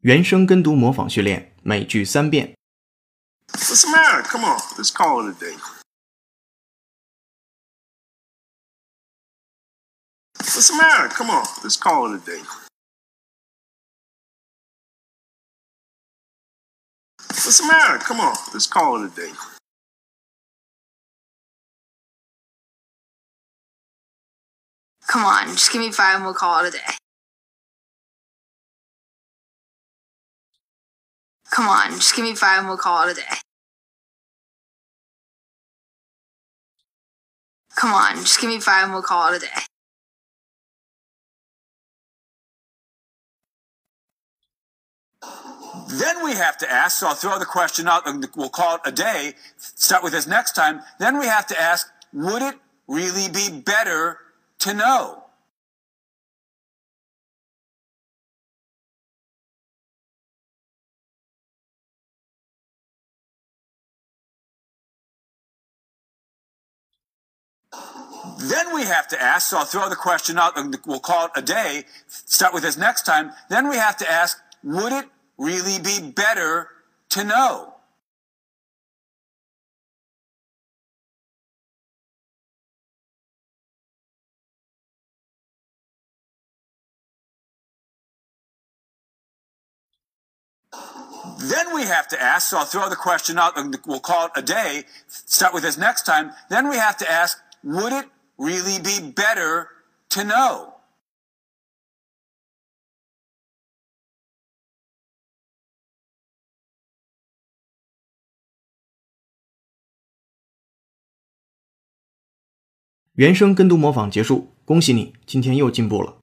原声跟读模仿训练，每句三遍。 What's the matter? Come on, let's call it a day. What's the matter? Come on, let's call it a day. What's the matter? Come on, let's call it a day. Come on, just give me five and we'll call it a day. Come on, just give me five and we'll call it a day. Come on, just give me five and we'll call it a day. Then we have to ask, so I'll throw the question out and we'll call it a day, start with this next time. Then we have to ask, would it really be better to know? Then we have to ask, so I'll throw the question out and we'll call it a day, start with this next time. Then we have to ask, would it really be better to know? Then we have to ask, so I'll throw the question out and we'll call it a day, start with this next time. Then we have to ask, would it really be better to know? 原声跟读模仿结束，恭喜你，今天又进步了。